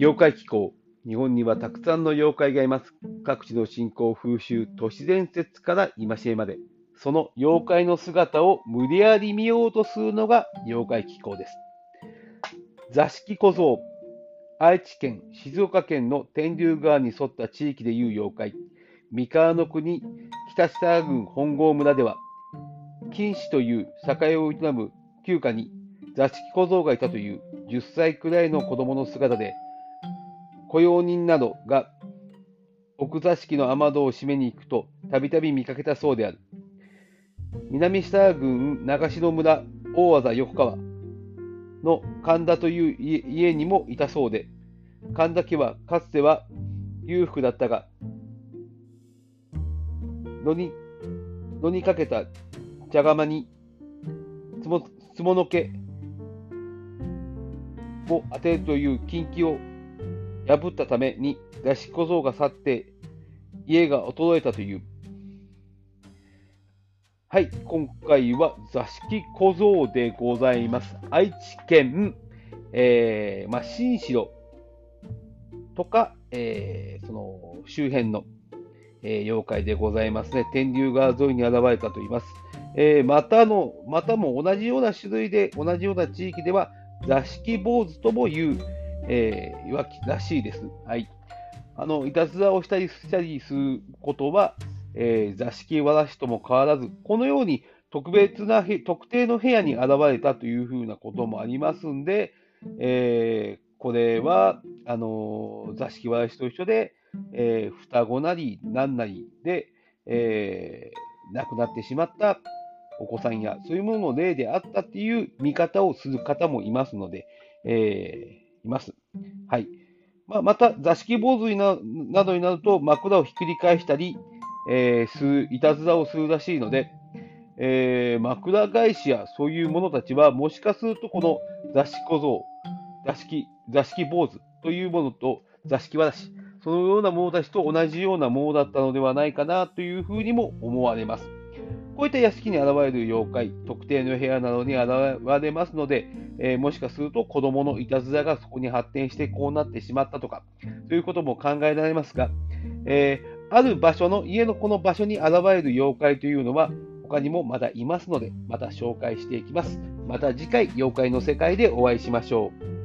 妖怪気候。日本にはたくさんの妖怪がいます。各地の信仰、風習、都市伝説から戒めまで。その妖怪の姿を無理やり見ようとするのが妖怪気候です。座敷小僧。愛知県、静岡県の天竜川に沿った地域でいう妖怪。三河の国、北下郡本郷村では、金氏という酒屋を営む旧家に座敷小僧がいたという10歳くらいの子供の姿で、雇用人などが奥座敷の雨戸を閉めに行くとたびたび見かけたそうである。南下郡長篠村大技横川の神田という家にもいたそうで、神田家はかつては裕福だったが、野に野にかけた茶釜につものけを当てるという禁忌を破ったために座敷小僧が去って家が衰えたという。はい、今回は座敷小僧でございます。愛知県、えー、ま、新城とか、えー、その周辺の、えー、妖怪でございますね。天竜川沿いに現れたと言います。えー、またの、またも同じような種類で、同じような地域では、座敷坊主とも言う、えー、わきらしいです。はい。あの、いたずらをしたりしたりすることは、えー、座敷わらしとも変わらず、このように特別な特定の部屋に現れたというふうなこともありますんで、えー、これは、あの座敷わらしと一緒で、えー、双子なり何なりで、えー、亡くなってしまったお子さんや、そういうものの例であったっていう見方をする方もいますので、え、います。はい。まあ、また、座敷坊主ななどになると、枕をひっくり返したり、えー、する、いたずらをするらしいので、えー、枕返しやそういう者たちは、もしかするとこの座敷小僧、座敷、座敷坊主というものと座敷わらし、そのような者たちと同じようなものだったのではないかなというふうにも思われます。こういった屋敷に現れる妖怪、特定の部屋などに現れますので、えー、もしかすると子供のいたずらがそこに発展してこうなってしまったとか、ということも考えられますが、えー、ある場所の、家のこの場所に現れる妖怪というのは、他にもまだいますので、また紹介していきます。また次回、妖怪の世界でお会いしましょう。